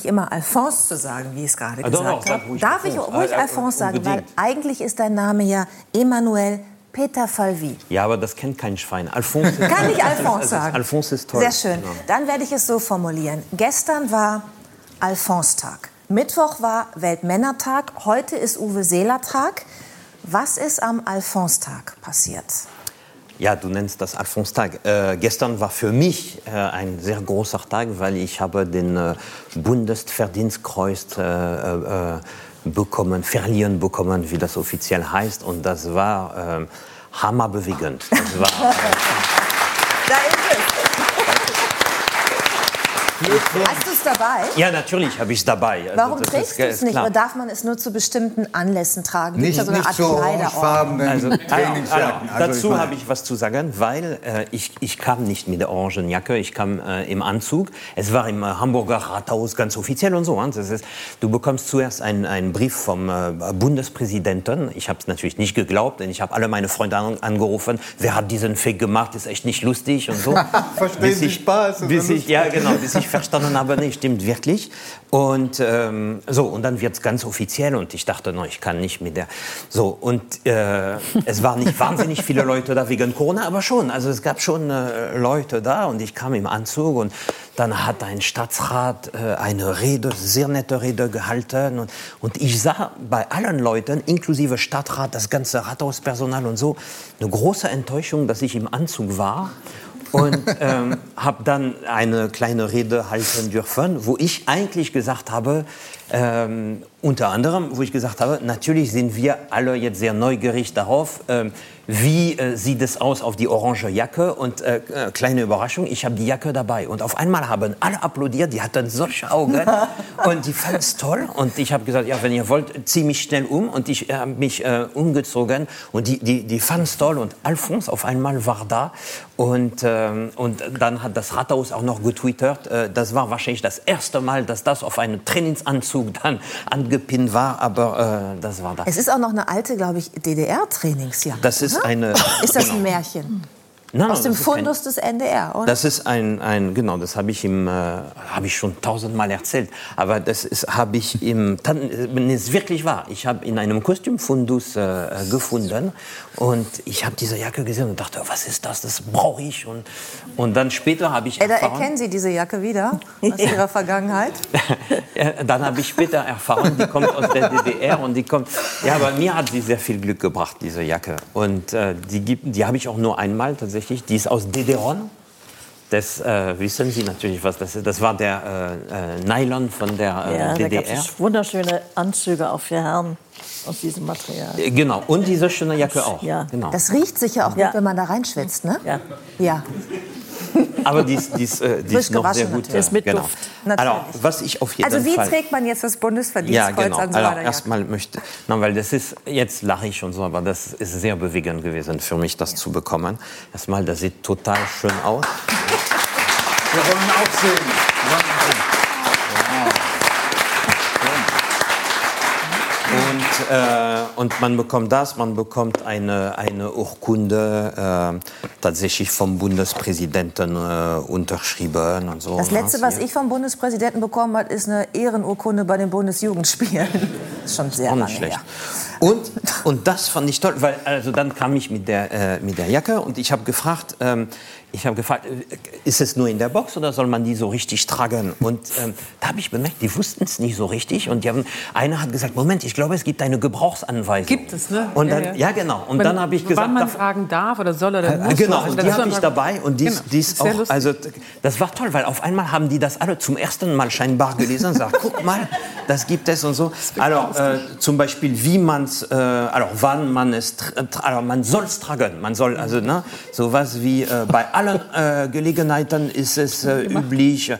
nicht immer Alphonse zu sagen, wie ich es gerade Ah, gesagt habe. Darf ich ruhig Ah, Alphonse sagen, weil unbedingt. eigentlich ist dein Name ja Emmanuel Peter Falvi. Ja, aber das kennt kein Schwein. Alphonse. Kann ich Alphonse ist- sagen? Alphonse ist toll. Sehr schön. Dann werde ich es so formulieren. Gestern war Alphonse-Tag. Mittwoch war Weltmännertag. Heute ist Uwe Seeler-Tag. Was ist am Alphonse-Tag passiert? Ja, du nennst das Alphonse-Tag. Äh, gestern war für mich äh, ein sehr großer Tag, weil ich habe den äh, Bundesverdienstkreuz äh, äh, bekommen, verliehen bekommen, wie das offiziell heißt. Und das war äh, hammerbewegend. Das war, äh, Da ist es. Hast du es dabei? ja, natürlich habe ich es dabei. Also Warum das trägst du es nicht? Oder darf man es nur zu bestimmten Anlässen tragen? Nicht, da so eine nicht Art so Kleiderordnung? orangefarbenen Also, also, Trainingsjacken. also, ich dazu habe ich was zu sagen, weil äh, ich, ich kam nicht mit der orangen Jacke, ich kam äh, im Anzug. Es war im äh, Hamburger Rathaus ganz offiziell und so. hein. Das ist, du bekommst zuerst einen, einen Brief vom äh, Bundespräsidenten. Ich habe es natürlich nicht geglaubt, denn ich habe alle meine Freunde an, angerufen. Wer hat diesen Fake gemacht? Ist echt nicht lustig und so. Verstehen Bis Sie ich- Spaß? Bis ich, ja, genau, bis ich verstanden habe, nee, stimmt wirklich. Und ähm, so, und dann wird es ganz offiziell und ich dachte, no, ich kann nicht mit der. So, und äh, es waren nicht wahnsinnig viele Leute da wegen Corona, aber schon. Also es gab schon äh, Leute da und ich kam im Anzug und dann hat ein Staatsrat äh, eine Rede, sehr nette Rede gehalten und, und ich sah bei allen Leuten, inklusive Stadtrat, das ganze Rathauspersonal und so, eine große Enttäuschung, dass ich im Anzug war und ähm, habe dann eine kleine Rede halten dürfen, wo ich eigentlich gesagt habe, ähm, unter anderem, wo ich gesagt habe, natürlich sind wir alle jetzt sehr neugierig darauf, ähm, wie äh, sieht es aus auf die orange Jacke. Und äh, äh, kleine Überraschung, ich habe die Jacke dabei. Und auf einmal haben alle applaudiert, die hatten solche Augen. Und die fanden es toll. Und ich habe gesagt, ja, wenn ihr wollt, zieh mich schnell um. Und ich habe mich äh, umgezogen. Und die, die, die fanden es toll. Und Alphonse auf einmal war da und, ähm, und dann hat das Rathaus auch noch getwittert, äh, das war wahrscheinlich das erste Mal, dass das auf einem Trainingsanzug dann angepinnt war, aber äh, das war das. Es ist auch noch eine alte, glaube ich, DDR-Trainingsjacke. Das ist eine- Ist das genau. ein Märchen? Nein, Aus dem ist kein- Fundus des NDR, oder? Das ist ein, ein genau, das habe ich im, äh, habe ich schon tausendmal erzählt. Aber das ist, habe ich im, wenn es wirklich wahr. Ich habe in einem Kostümfundus äh, gefunden und ich habe diese Jacke gesehen und dachte, was ist das? Das brauche ich. Und, und dann später habe ich Äh, da erfahren, erkennen Sie diese Jacke wieder aus Ihrer Vergangenheit. Dann habe ich später erfahren, die kommt aus der DDR und die kommt. Ja, aber mir hat sie sehr viel Glück gebracht, diese Jacke. Und äh, die, gibt- die habe ich auch nur einmal tatsächlich. Die ist aus Dederon. Das äh, wissen Sie natürlich, was das ist. Das war der äh, äh, Nylon von der äh, Ja, da gab DDR. es wunderschöne Anzüge auch für Herren aus diesem Material. Äh, Genau. Und diese schöne Jacke auch. Ja. Genau. Das riecht sicher auch Ja. gut, wenn man da reinschwitzt, ne? Ja. Ja. Aber die ist, die ist, äh, die ist noch sehr gut. natürlich. Ist mit genau. Duft. Natürlich. Also, was ich auf jeden Also wie Fall. trägt man jetzt das Ja, Bundesverdienstkreuz genau. an so Also erstmal möchte, nein, weil das ist jetzt lache ich schon so, aber das ist sehr bewegend gewesen für mich, das zu bekommen. Erstmal, das sieht total schön aus. Wir wollen auch sehen. Äh, und man bekommt das, man bekommt eine, eine Urkunde äh, tatsächlich vom Bundespräsidenten äh, unterschrieben und so. Das letzte, ne? was ich vom Bundespräsidenten bekommen habe, ist eine Ehrenurkunde bei den Bundesjugendspielen. Das ist schon sehr Auch lange schlecht. her. Und, und das fand ich toll, weil also dann kam ich mit der, äh, mit der Jacke und ich habe gefragt, ähm, ich habe gefragt, äh, ist es nur in der Box oder soll man die so richtig tragen? Und ähm, da habe ich bemerkt, die wussten es nicht so richtig. Und die haben, einer hat gesagt, Moment, ich glaube, es gibt eine Gebrauchsanweisung. Gibt es, ne? Und Ja, dann, ja, ja. genau. Und Man- dann habe ich gesagt, Wann man fragen darf oder soll oder äh, muss. Genau, Also und die habe ich dabei und die, Genau, ist- die ist sehr auch, also das war toll, weil auf einmal haben die das alle zum ersten Mal scheinbar gelesen und gesagt, guck mal, das gibt es und so. Also äh, zum Beispiel, wie man es, äh, also wann man es, also man soll es tragen, man soll also ne, sowas wie äh, bei allen äh, Gelegenheiten ist es äh, üblich, äh,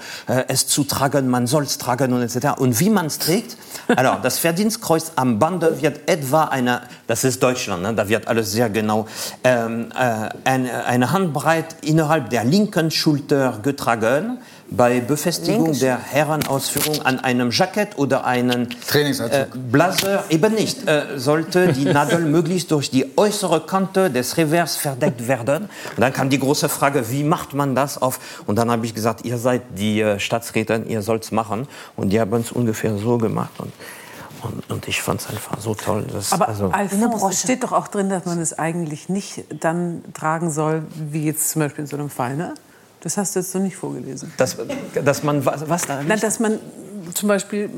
es zu tragen, man soll es tragen und etc. Und wie man es trägt, also das Verdienstkreuz am Bande wird etwa eine, das ist Deutschland, ne, da wird alles sehr genau, ähm, äh, eine, eine Handbreit innerhalb der linken Schulter getragen, bei Befestigung Linke der Herrenausführung an einem Jackett oder einen Trainingsanzug. äh, Blazer eben nicht. Äh, sollte die Nadel möglichst durch die äußere Kante des Revers verdeckt werden. Und dann kam die große Frage, wie macht man das auf? Und dann habe ich gesagt, ihr seid die äh, Staatsrätin, ihr sollt es machen. Und die haben es ungefähr so gemacht. Und, und, und ich fand es einfach so toll. Das, Aber also, Alphonse, es steht doch auch drin, dass man es eigentlich nicht dann tragen soll, wie jetzt zum Beispiel in so einem Fall, ne? Das hast du jetzt noch nicht vorgelesen. dass, dass man was, was da Nein, dass man zum Beispiel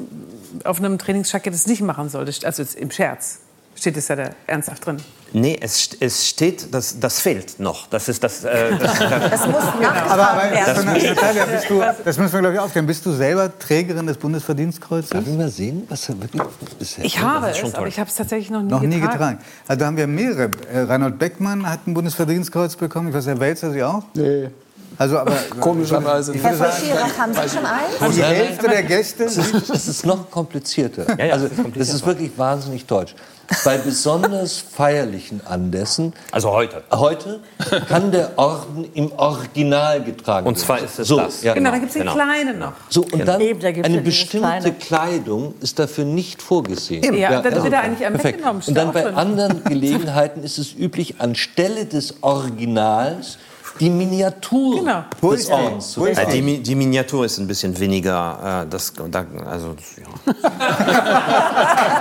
auf einem Trainingsjackett es nicht machen sollte, also im Scherz. Steht es ja da ernsthaft drin. Nee, es, es steht, das, das fehlt noch. Das ist das. Äh, das, Das muss nachgetragen Aber, aber werden. Natalia, bist du, das müssen wir, glaube ich, aufklären. Bist du selber Trägerin des Bundesverdienstkreuzes? Darf ich mal sehen, was er wirklich bisher Ich habe ist schon es, aber ich habe es tatsächlich noch nie Noch nie getragen. getragen. Also da haben wir mehrere. Äh, Reinhold Beckmann hat ein Bundesverdienstkreuz bekommen. Ich weiß, Herr Welzer Sie auch? Nee, Also, aber komischerweise Herr von Schirach, haben Sie schon eins? die Hälfte der Gäste. Es ist, es ist noch komplizierter. Ja, ja, also, es ist komplizierter. das ist wirklich wahnsinnig deutsch. Bei besonders feierlichen Anlässen, also heute. heute, kann der Orden im Original getragen werden. Und zwar ist es so, das. Ja, Genau, genau. da gibt es den Genau. kleinen noch. So, und dann Eben, da ja eine bestimmte. Kleidung ist dafür nicht vorgesehen. Ja, dann wird er eigentlich perfekt. steht Und dann bei anderen Gelegenheiten ist es üblich, anstelle des Originals die Miniatur Genau. Des Äh, tragen. die, Mi- die Miniatur ist ein bisschen weniger. Äh, das, da, also, ja.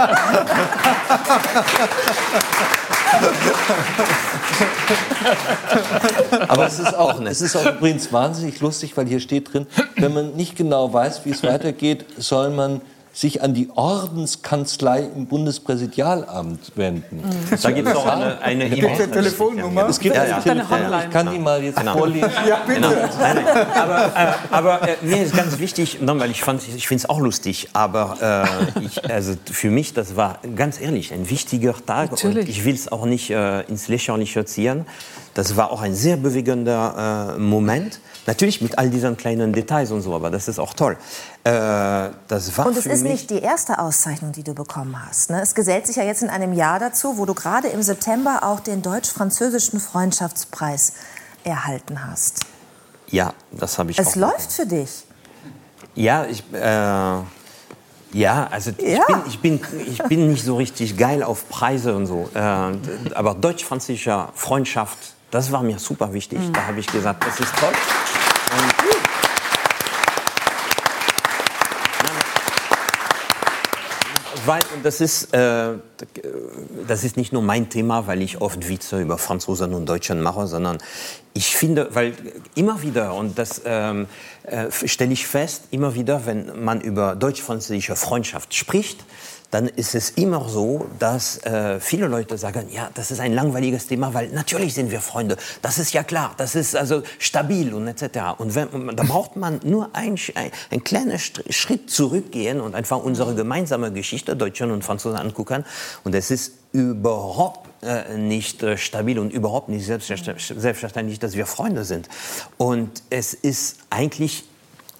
Aber es ist auch, es ist auch übrigens wahnsinnig lustig, weil hier steht drin, wenn man nicht genau weiß, wie es weitergeht, soll man sich an die Ordenskanzlei im Bundespräsidialamt wenden. Da gibt es auch eine, eine Gibt es eine Telefonnummer? Es gibt Ja, eine ja. Eine Hotline. ich kann die mal jetzt vorlesen. Ja, bitte. Nein, nein. Aber, äh, aber äh, mir ist ganz wichtig, weil ich, fand- ich finde es auch lustig, aber äh, ich, also für mich, das war ganz ehrlich ein wichtiger Tag Natürlich. und ich will es auch nicht äh, ins Lächerliche ziehen. Das war auch ein sehr bewegender äh, Moment. Natürlich mit all diesen kleinen Details und so, aber das ist auch toll. Äh, das war Und es ist nicht die erste Auszeichnung, die du bekommen hast. Ne? Es gesellt sich ja jetzt in einem Jahr dazu, wo du gerade im September auch den deutsch-französischen Freundschaftspreis erhalten hast. ja, das habe ich Es läuft für dich. Ja, ich, äh, ja, also Ja. Ich, bin, ich, bin, ich bin nicht so richtig geil auf Preise und so. Äh, aber deutsch-französischer Freundschaft, das war mir super wichtig. Da habe ich gesagt, das ist toll. Und weil, das ist, äh, das ist nicht nur mein Thema, weil ich oft Witze über Franzosen und Deutschen mache, sondern ich finde, weil immer wieder, und das ähm, äh, stelle ich fest, immer wieder, wenn man über deutsch-französische Freundschaft spricht, dann ist es immer so, dass äh, viele Leute sagen, ja, das ist ein langweiliges Thema, weil natürlich sind wir Freunde. Das ist ja klar, das ist also stabil und etc. Und wenn, da braucht man nur ein, ein, ein kleinen Schritt zurückgehen und einfach unsere gemeinsame Geschichte Deutschen und Franzosen angucken. Und es ist überhaupt äh, nicht äh, stabil und überhaupt nicht selbstverständlich, dass wir Freunde sind. Und es ist eigentlich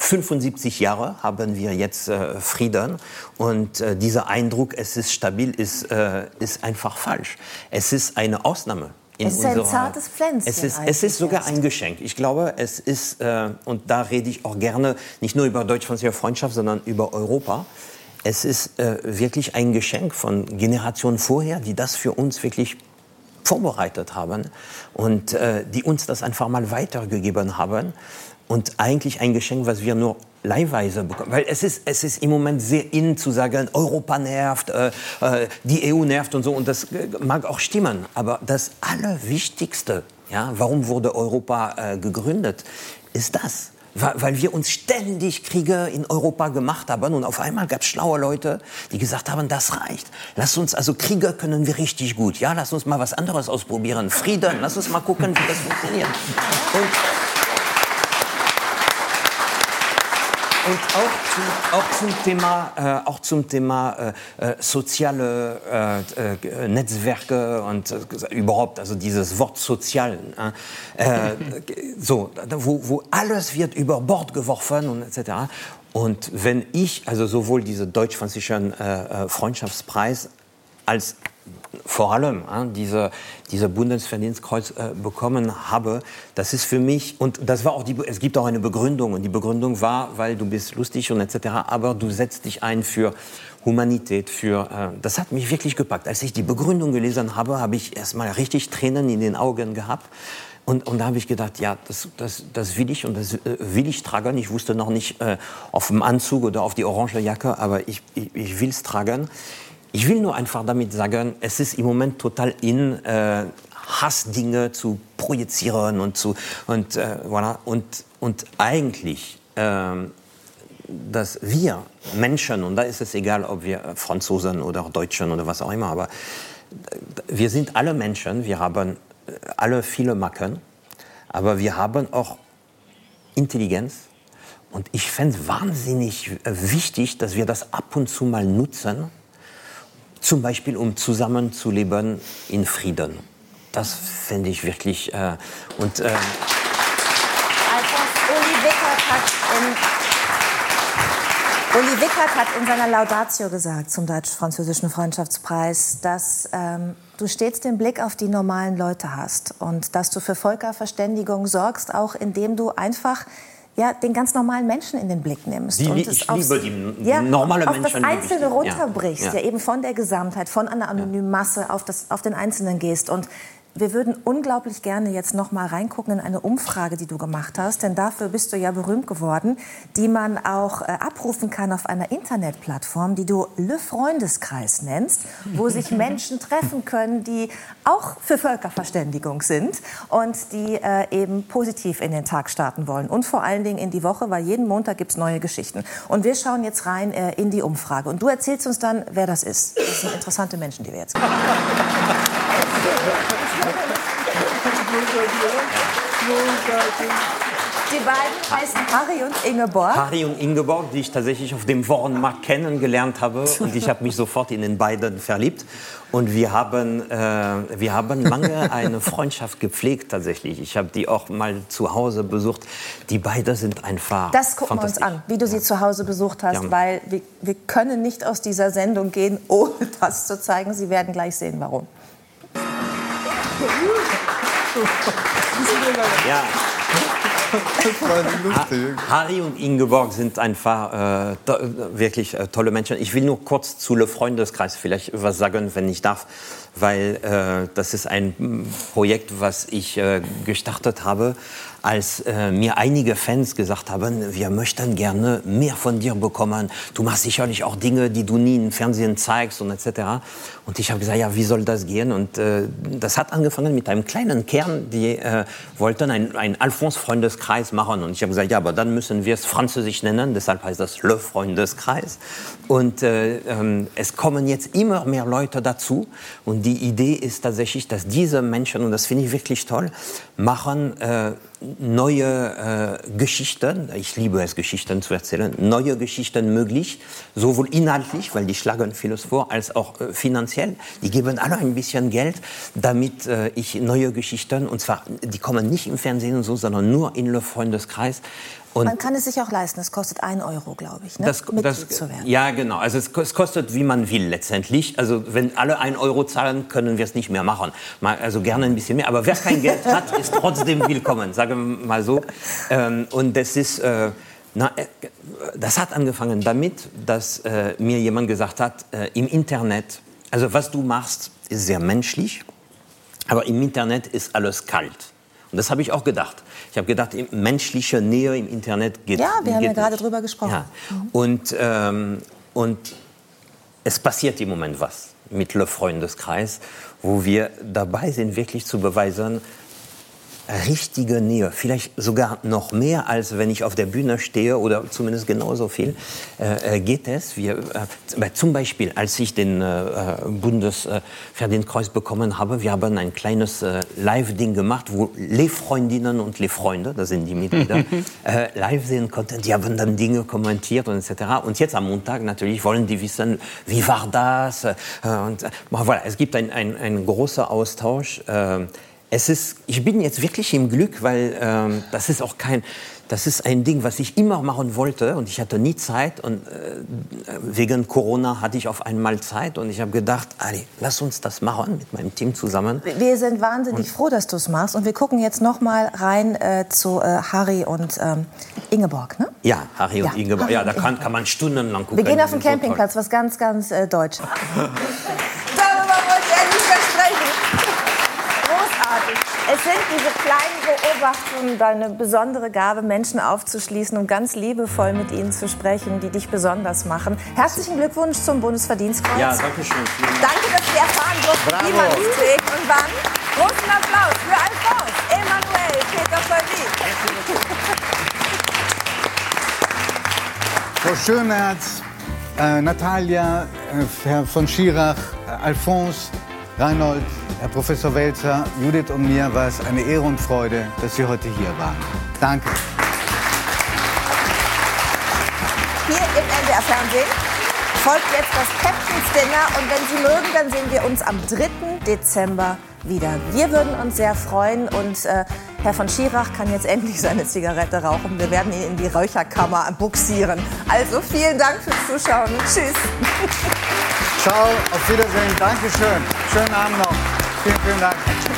75 Jahre haben wir jetzt äh, Frieden und äh, dieser Eindruck, es ist stabil, ist, äh, ist einfach falsch. Es ist eine Ausnahme. in Es ist ein unserer- zartes Pflänzchen Es ist, es ist sogar ein Geschenk. Ich glaube, es ist, äh, und da rede ich auch gerne, nicht nur über deutsch-französische Freundschaft, sondern über Europa. Es ist äh, wirklich ein Geschenk von Generationen vorher, die das für uns wirklich vorbereitet haben und äh, die uns das einfach mal weitergegeben haben. Und eigentlich ein Geschenk, was wir nur leihweise bekommen. Weil es ist, es ist im Moment sehr in zu sagen, Europa nervt, äh, äh, die EU nervt und so. Und das äh, mag auch stimmen. Aber das Allerwichtigste, ja, warum wurde Europa äh, gegründet, ist das. Weil wir uns ständig Kriege in Europa gemacht haben und auf einmal gab es schlaue Leute, die gesagt haben, das reicht. Lass uns, also Kriege können wir richtig gut. Ja, lass uns mal was anderes ausprobieren. Frieden, lass uns mal gucken, wie das funktioniert. Und Und auch zum, auch zum Thema, äh, auch zum Thema äh, äh, soziale äh, äh, Netzwerke und äh, überhaupt, also dieses Wort sozial, äh, so, wo, wo alles wird über Bord geworfen und etc. Und wenn ich, also sowohl diese deutsch-französischen Freundschaftspreis als vor allem äh, diese, diese Bundesverdienstkreuz äh, bekommen habe, das ist für mich, und das war auch die, es gibt auch eine Begründung, und die Begründung war, weil du bist lustig und etc., aber du setzt dich ein für Humanität, für, äh, das hat mich wirklich gepackt. Als ich die Begründung gelesen habe, habe ich erst mal richtig Tränen in den Augen gehabt. Und, und da habe ich gedacht, ja, das, das, das will ich und das äh, will ich tragen. Ich wusste noch nicht äh, auf dem Anzug oder auf die orange Jacke, aber ich, ich, ich will es tragen. Ich will nur einfach damit sagen, es ist im Moment total in, äh, Hassdinge zu projizieren und zu und äh, voilà. und und eigentlich äh, dass wir Menschen und da ist es egal, ob wir Franzosen oder Deutschen oder was auch immer, aber wir sind alle Menschen, wir haben alle viele Macken, aber wir haben auch Intelligenz. Und ich fände es wahnsinnig wichtig, dass wir das ab und zu mal nutzen, zum Beispiel um zusammenzuleben in Frieden. Das fände ich wirklich. Äh, und, äh, Alphonse Uli Wickert hat in Uli Wickert hat in seiner Laudatio gesagt zum deutsch-französischen Freundschaftspreis, dass ähm, du stets den Blick auf die normalen Leute hast und dass du für Völkerverständigung sorgst, auch indem du einfach ja, den ganz normalen Menschen in den Blick nimmst. Die, und ich es liebe aufs, die ja, normale auf Menschen. das Einzelne runterbrichst, Ja. ja. eben von der Gesamtheit, von einer anonymen Masse auf, das, auf den Einzelnen gehst. Und wir würden unglaublich gerne jetzt noch mal reingucken in eine Umfrage, die du gemacht hast, denn dafür bist du ja berühmt geworden, die man auch äh, abrufen kann auf einer Internetplattform, die du Le Freundeskreis nennst, wo sich Menschen treffen können, die auch für Völkerverständigung sind und die äh, eben positiv in den Tag starten wollen und vor allen Dingen in die Woche, weil jeden Montag gibt es neue Geschichten. Und wir schauen jetzt rein äh, in die Umfrage und du erzählst uns dann, wer das ist. Das sind interessante Menschen, die wir jetzt kennen. Die beiden heißen Harry und Ingeborg. Harry und Ingeborg, die ich tatsächlich auf dem Wochenmarkt kennengelernt habe. Und ich habe mich sofort in den beiden verliebt. Und wir haben, äh, wir haben lange eine Freundschaft gepflegt tatsächlich. Ich habe die auch mal zu Hause besucht. Die beiden sind einfach Das gucken wir uns an, wie du sie zu Hause besucht hast, Ja. weil wir, wir können nicht aus dieser Sendung gehen, ohne das zu zeigen. Sie werden gleich sehen, warum. Ja. Harry und Ingeborg sind einfach äh, to wirklich äh, tolle Menschen. Ich will nur kurz zu Le Freundeskreis vielleicht was sagen, wenn ich darf, weil äh, das ist ein Projekt, was ich äh, gestartet habe, als äh, mir einige Fans gesagt haben, wir möchten gerne mehr von dir bekommen. Du machst sicherlich auch Dinge, die du nie im Fernsehen zeigst und etc. Und ich habe gesagt, ja, wie soll das gehen? Und äh, das hat angefangen mit einem kleinen Kern, die äh, wollten ein, ein Alphons-Freundeskreis machen. Und ich habe gesagt, ja, aber dann müssen wir es französisch nennen. Deshalb heißt das Le Freundeskreis. Und äh, ähm, es kommen jetzt immer mehr Leute dazu. Und die Idee ist tatsächlich, dass diese Menschen, und das finde ich wirklich toll, machen äh, neue äh, Geschichten, ich liebe es, Geschichten zu erzählen, neue Geschichten möglich, sowohl inhaltlich, weil die schlagen vieles vor, als auch äh, finanziell. Die geben alle ein bisschen Geld, damit äh, ich neue Geschichten, und zwar, die kommen nicht im Fernsehen und so, sondern nur in Le Freundeskreis. Und Man kann es sich auch leisten. Es kostet 1 Euro, glaube ich, ne? das, das, zu werden. ja, genau. Also es, es kostet, wie man will letztendlich. Also wenn alle ein Euro zahlen, können wir es nicht mehr machen. Mal, also gerne ein bisschen mehr. Aber wer kein Geld hat, ist trotzdem willkommen, sagen wir mal so. Ähm, und das ist... Äh, na, äh, das hat angefangen damit, dass äh, mir jemand gesagt hat, äh, im Internet, also was du machst, ist sehr menschlich, aber im Internet ist alles kalt. Und das habe ich auch gedacht. Ich habe gedacht, im- menschliche Nähe im Internet geht Ja, wir haben ja gerade nicht. drüber gesprochen. Ja. Und, ähm, und es passiert im Moment was mit Le Freundeskreis, wo wir dabei sind, wirklich zu beweisen, richtige Nähe, vielleicht sogar noch mehr, als wenn ich auf der Bühne stehe oder zumindest genauso viel, äh, äh, geht es. Wir, äh, zum Beispiel, als ich den äh, äh, Bundesverdienstkreuz bekommen habe, wir haben ein kleines äh, Live-Ding gemacht, wo les Freundinnen und les Freunde, das sind die Mitglieder, live sehen konnten. Die haben dann Dinge kommentiert und etc. Und jetzt am Montag natürlich wollen die wissen, wie war das? Und, voilà, es gibt einen ein, ein großer Austausch. Es ist, ich bin jetzt wirklich im Glück, weil ähm, das ist auch kein, das ist ein Ding, was ich immer machen wollte und ich hatte nie Zeit und äh, wegen Corona hatte ich auf einmal Zeit und ich habe gedacht, Ali, lass uns das machen mit meinem Team zusammen. Wir sind wahnsinnig froh, dass du es machst und wir gucken jetzt noch mal rein äh, zu äh, Harry und ähm, Ingeborg, ne? Ja, Harry und Ja, Ingeborg. Harry Ja, und da kann, kann man stundenlang gucken. Wir gehen auf den. Campingplatz, was ganz, ganz äh, Deutsch. Darüber wollte er nicht mehr sprechen. Großartig. Es sind diese kleinen Beobachtungen, deine besondere Gabe, Menschen aufzuschließen und ganz liebevoll mit ihnen zu sprechen, die dich besonders machen. Herzlichen Glückwunsch zum Bundesverdienstkreuz. Ja, danke schön. Danke, dass wir erfahren durften, wie man es trägt und wann. Großen Applaus für Alphonse, Emanuel, Peter Verlieb. Frau Schönerz, äh, Natalia, äh, Herr von Schirach, äh, Alphonse, Reinhold, Herr Professor Welzer, Judith und mir war es eine Ehre und Freude, dass Sie heute hier waren. Danke. hier im NDR Fernsehen folgt jetzt das Captain's Dinner und wenn Sie mögen, dann sehen wir uns am 3. Dezember wieder. Wir würden uns sehr freuen und äh, Herr von Schirach kann jetzt endlich seine Zigarette rauchen. Wir werden ihn in die Räucherkammer buxieren. Also vielen Dank fürs Zuschauen tschüss. Ciao, auf Wiedersehen, Dankeschön. Schönen Abend noch. Vielen, vielen Dank.